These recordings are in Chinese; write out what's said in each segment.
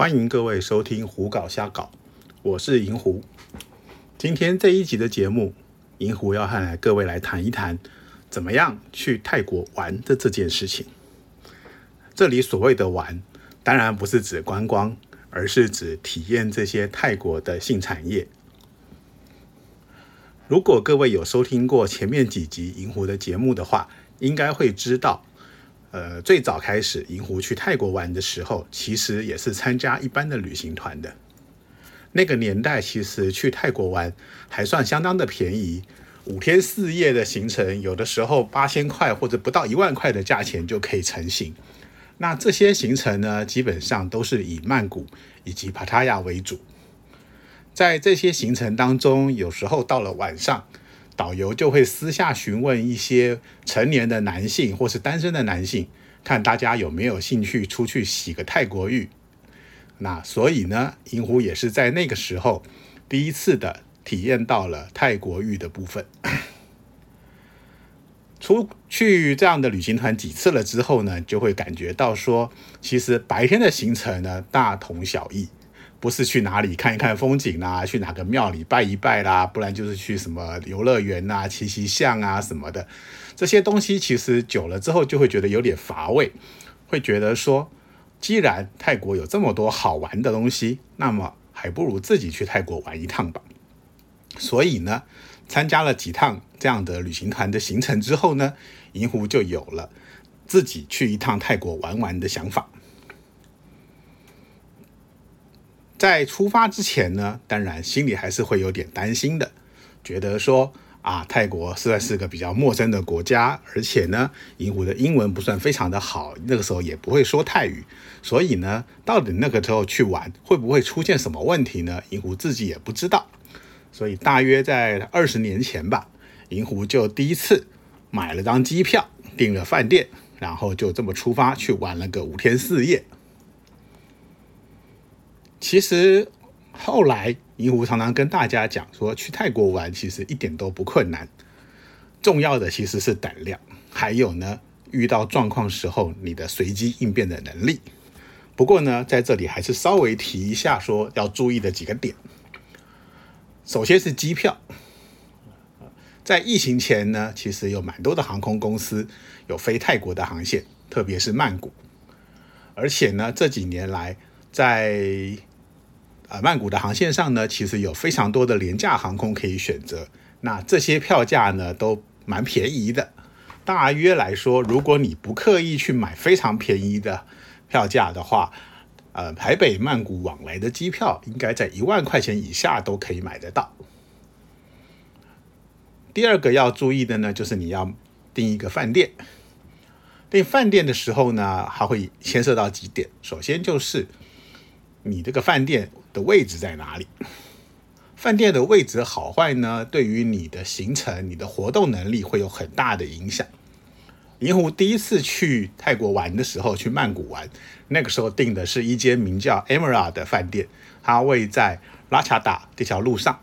欢迎各位收听《胡搞瞎搞》，我是银狐。今天这一集的节目，银狐要和各位来谈一谈，怎么样去泰国玩的这件事情。这里所谓的玩，当然不是指观光，而是指体验这些泰国的性产业。如果各位有收听过前面几集银狐的节目的话，应该会知道。呃，最早开始银狐去泰国玩的时候，其实也是参加一般的旅行团的。那个年代，其实去泰国玩还算相当的便宜，五天四夜的行程，有的时候八千块或者不到一万块的价钱就可以成行。那这些行程呢，基本上都是以曼谷以及帕塔亚为主。在这些行程当中，有时候到了晚上。导游就会私下询问一些成年的男性或是单身的男性，看大家有没有兴趣出去洗个泰国浴。那所以呢，银狐也是在那个时候第一次的体验到了泰国浴的部分。出去这样的旅行团几次了之后呢，就会感觉到说，其实白天的行程呢大同小异。不是去哪里看一看风景啦，去哪个庙里拜一拜啦，不然就是去什么游乐园呐、骑骑象啊什么的。这些东西其实久了之后就会觉得有点乏味，会觉得说，既然泰国有这么多好玩的东西，那么还不如自己去泰国玩一趟吧。所以呢，参加了几趟这样的旅行团的行程之后呢，银狐就有了自己去一趟泰国玩玩的想法。在出发之前呢，当然心里还是会有点担心的，觉得说啊，泰国实在是个比较陌生的国家，而且呢，银狐的英文不算非常的好，那个时候也不会说泰语，所以呢，到底那个时候去玩会不会出现什么问题呢？银狐自己也不知道，所以大约在二十年前吧，银狐就第一次买了张机票，订了饭店，然后就这么出发去玩了个五天四夜。其实后来，银狐常常跟大家讲说，去泰国玩其实一点都不困难，重要的其实是胆量，还有呢，遇到状况时候你的随机应变的能力。不过呢，在这里还是稍微提一下，说要注意的几个点。首先是机票，在疫情前呢，其实有蛮多的航空公司有飞泰国的航线，特别是曼谷，而且呢，这几年来在呃，曼谷的航线上呢，其实有非常多的廉价航空可以选择。那这些票价呢，都蛮便宜的。大约来说，如果你不刻意去买非常便宜的票价的话，呃，台北曼谷往来的机票应该在一万块钱以下都可以买得到。第二个要注意的呢，就是你要订一个饭店。订饭店的时候呢，还会牵涉到几点。首先就是你这个饭店。的位置在哪里？饭店的位置好坏呢？对于你的行程、你的活动能力会有很大的影响。银狐第一次去泰国玩的时候，去曼谷玩，那个时候订的是一间名叫 Emerald 的饭店，它位在拉恰达这条路上。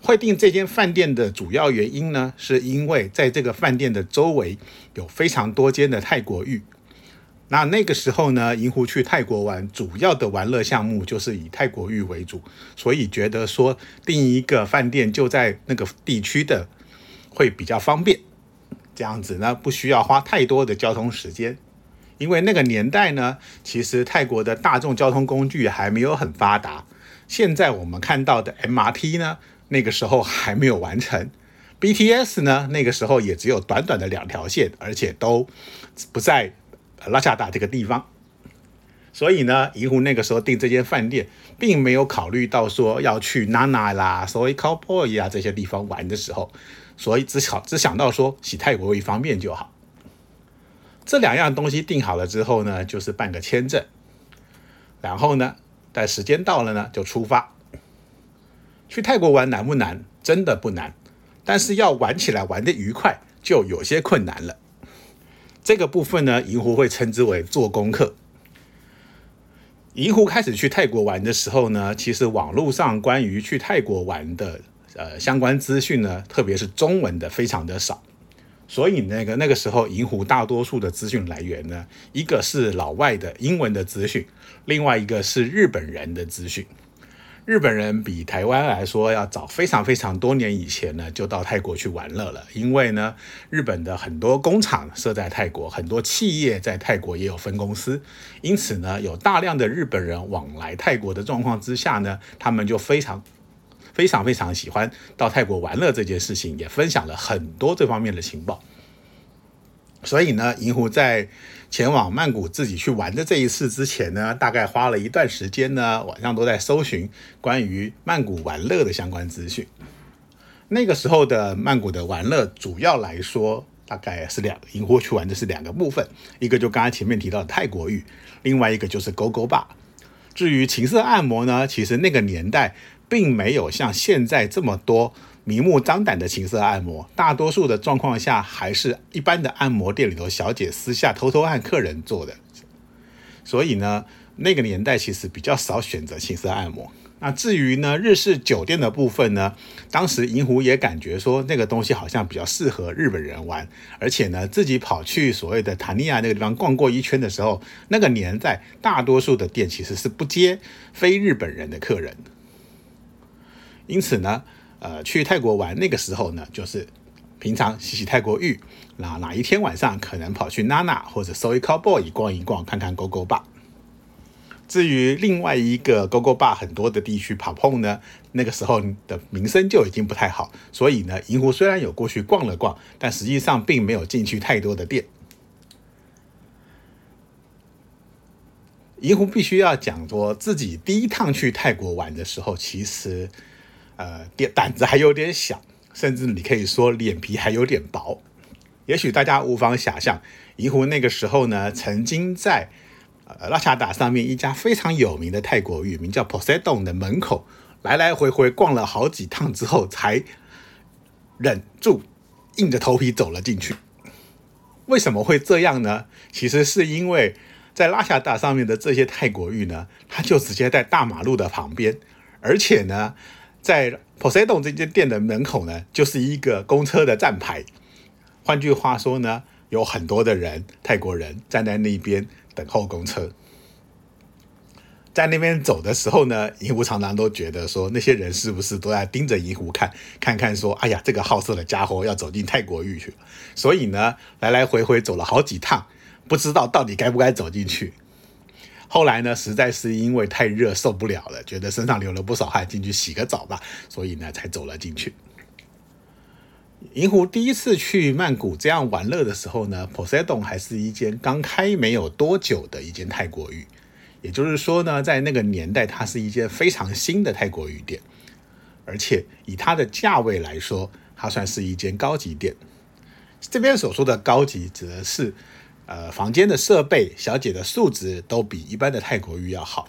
会订这间饭店的主要原因呢，是因为在这个饭店的周围有非常多间的泰国浴。那那个时候呢，银狐去泰国玩，主要的玩乐项目就是以泰国浴为主，所以觉得说订一个饭店就在那个地区的会比较方便，这样子呢不需要花太多的交通时间，因为那个年代呢，其实泰国的大众交通工具还没有很发达，现在我们看到的 MRT 呢，那个时候还没有完成，BTS 呢，那个时候也只有短短的两条线，而且都不在。拉萨达这个地方，所以呢，银狐那个时候订这间饭店，并没有考虑到说要去娜娜啦、所谓 Cowboy 啊这些地方玩的时候，所以只想只想到说洗泰国一方便就好。这两样东西定好了之后呢，就是办个签证，然后呢，待时间到了呢，就出发。去泰国玩难不难？真的不难，但是要玩起来玩的愉快，就有些困难了。这个部分呢，银狐会称之为做功课。银狐开始去泰国玩的时候呢，其实网络上关于去泰国玩的呃相关资讯呢，特别是中文的非常的少，所以那个那个时候，银狐大多数的资讯来源呢，一个是老外的英文的资讯，另外一个是日本人的资讯。日本人比台湾来说要早非常非常多年以前呢，就到泰国去玩乐了。因为呢，日本的很多工厂设在泰国，很多企业在泰国也有分公司，因此呢，有大量的日本人往来泰国的状况之下呢，他们就非常非常非常喜欢到泰国玩乐这件事情，也分享了很多这方面的情报。所以呢，银狐在前往曼谷自己去玩的这一次之前呢，大概花了一段时间呢，晚上都在搜寻关于曼谷玩乐的相关资讯。那个时候的曼谷的玩乐，主要来说大概是两银狐去玩的是两个部分，一个就刚才前面提到的泰国浴，另外一个就是勾勾吧。至于情色按摩呢，其实那个年代并没有像现在这么多。明目张胆的情色按摩，大多数的状况下还是一般的按摩店里头小姐私下偷偷按客人做的。所以呢，那个年代其实比较少选择情色按摩。那至于呢，日式酒店的部分呢，当时银湖也感觉说那个东西好像比较适合日本人玩，而且呢，自己跑去所谓的塔尼亚那个地方逛过一圈的时候，那个年代大多数的店其实是不接非日本人的客人。因此呢。呃，去泰国玩那个时候呢，就是平常洗洗泰国浴，那哪一天晚上可能跑去娜娜或者 Soi Cowboy 逛一逛，看看 Go Go Bar。至于另外一个 Go Go Bar 很多的地区跑碰呢，那个时候的名声就已经不太好，所以呢，银湖虽然有过去逛了逛，但实际上并没有进去太多的店。银湖必须要讲说自己第一趟去泰国玩的时候，其实。呃，胆胆子还有点小，甚至你可以说脸皮还有点薄。也许大家无法想象，银湖那个时候呢，曾经在呃拉恰达上面一家非常有名的泰国浴，名叫 Poseidon 的门口，来来回回逛了好几趟之后，才忍住硬着头皮走了进去。为什么会这样呢？其实是因为在拉恰达上面的这些泰国浴呢，它就直接在大马路的旁边，而且呢。在 Poseidon 这间店的门口呢，就是一个公车的站牌。换句话说呢，有很多的人，泰国人站在那边等候公车。在那边走的时候呢，银狐常常都觉得说，那些人是不是都在盯着银狐看，看看说，哎呀，这个好色的家伙要走进泰国域去。所以呢，来来回回走了好几趟，不知道到底该不该走进去。后来呢，实在是因为太热受不了了，觉得身上流了不少汗，进去洗个澡吧，所以呢才走了进去。银湖第一次去曼谷这样玩乐的时候呢，Poseidon 还是一间刚开没有多久的一间泰国浴，也就是说呢，在那个年代，它是一间非常新的泰国浴店，而且以它的价位来说，它算是一间高级店。这边所说的高级，指的是。呃，房间的设备、小姐的素质都比一般的泰国浴要好。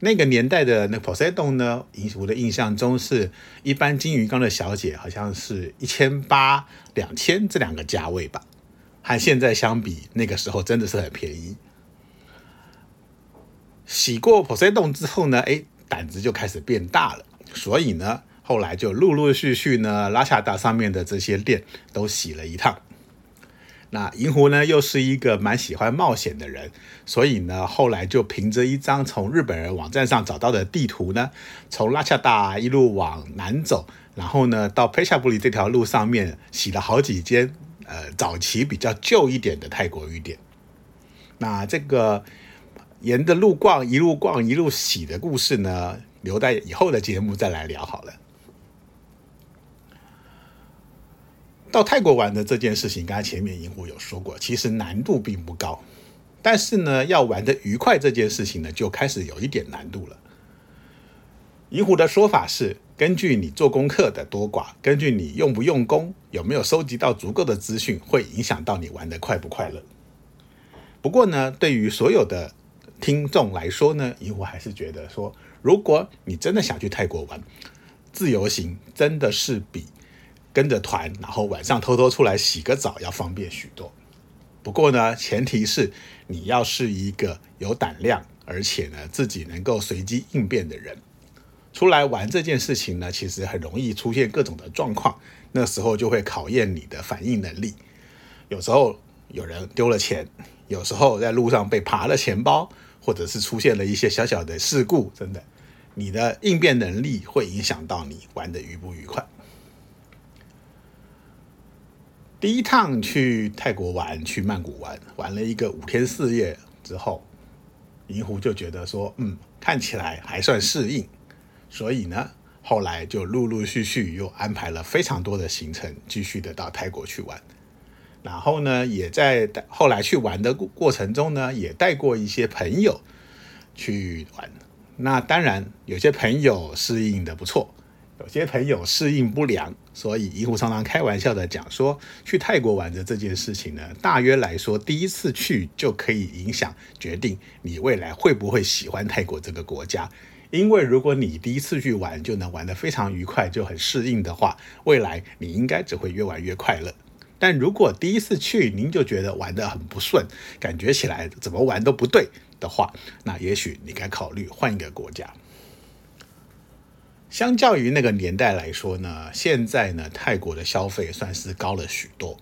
那个年代的那 Poseidon 呢，印我的印象中是一般金鱼缸的小姐，好像是一千八、两千这两个价位吧。和现在相比，那个时候真的是很便宜。洗过 Poseidon 之后呢，哎，胆子就开始变大了。所以呢，后来就陆陆续续呢，拉恰达上面的这些店都洗了一趟。那银狐呢，又是一个蛮喜欢冒险的人，所以呢，后来就凭着一张从日本人网站上找到的地图呢，从拉恰达一路往南走，然后呢，到佩夏布里这条路上面洗了好几间，呃，早期比较旧一点的泰国浴店。那这个沿着路逛，一路逛一路洗的故事呢，留在以后的节目再来聊好了。到泰国玩的这件事情，刚才前面银狐有说过，其实难度并不高，但是呢，要玩的愉快这件事情呢，就开始有一点难度了。银狐的说法是，根据你做功课的多寡，根据你用不用功，有没有收集到足够的资讯，会影响到你玩的快不快乐。不过呢，对于所有的听众来说呢，银狐还是觉得说，如果你真的想去泰国玩，自由行真的是比。跟着团，然后晚上偷偷出来洗个澡要方便许多。不过呢，前提是你要是一个有胆量，而且呢自己能够随机应变的人。出来玩这件事情呢，其实很容易出现各种的状况，那时候就会考验你的反应能力。有时候有人丢了钱，有时候在路上被扒了钱包，或者是出现了一些小小的事故，真的，你的应变能力会影响到你玩的愉不愉快。第一趟去泰国玩，去曼谷玩，玩了一个五天四夜之后，银狐就觉得说，嗯，看起来还算适应，所以呢，后来就陆陆续续又安排了非常多的行程，继续的到泰国去玩。然后呢，也在后来去玩的过过程中呢，也带过一些朋友去玩。那当然，有些朋友适应的不错。有些朋友适应不良，所以银狐常常开玩笑的讲说，去泰国玩的这件事情呢，大约来说，第一次去就可以影响决定你未来会不会喜欢泰国这个国家。因为如果你第一次去玩就能玩得非常愉快，就很适应的话，未来你应该只会越玩越快乐。但如果第一次去您就觉得玩得很不顺，感觉起来怎么玩都不对的话，那也许你该考虑换一个国家。相较于那个年代来说呢，现在呢，泰国的消费算是高了许多。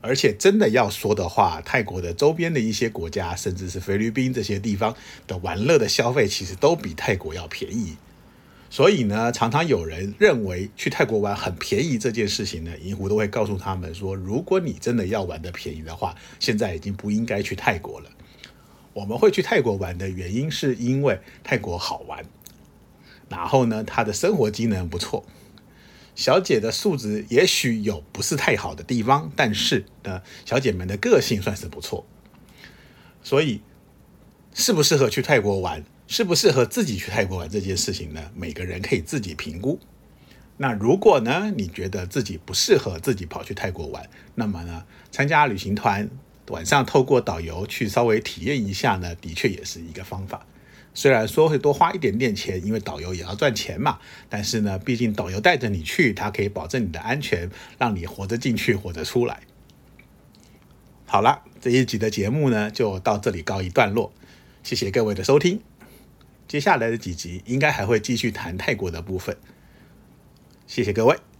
而且真的要说的话，泰国的周边的一些国家，甚至是菲律宾这些地方的玩乐的消费，其实都比泰国要便宜。所以呢，常常有人认为去泰国玩很便宜这件事情呢，银狐都会告诉他们说，如果你真的要玩的便宜的话，现在已经不应该去泰国了。我们会去泰国玩的原因，是因为泰国好玩。然后呢，她的生活机能不错，小姐的素质也许有不是太好的地方，但是呢，小姐们的个性算是不错。所以，适不适合去泰国玩，适不适合自己去泰国玩这件事情呢？每个人可以自己评估。那如果呢，你觉得自己不适合自己跑去泰国玩，那么呢，参加旅行团，晚上透过导游去稍微体验一下呢，的确也是一个方法。虽然说会多花一点点钱，因为导游也要赚钱嘛，但是呢，毕竟导游带着你去，他可以保证你的安全，让你活着进去，活着出来。好了，这一集的节目呢，就到这里告一段落，谢谢各位的收听。接下来的几集应该还会继续谈泰国的部分，谢谢各位。